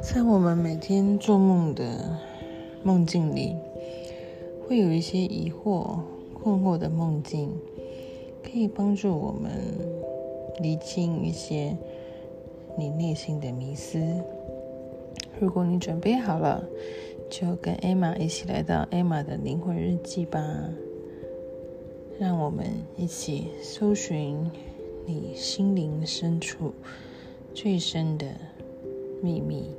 在我们每天做梦的梦境里，会有一些疑惑、困惑的梦境，可以帮助我们厘清一些你内心的迷思。如果你准备好了，就跟艾玛一起来到艾玛的灵魂日记吧。让我们一起搜寻你心灵深处最深的秘密。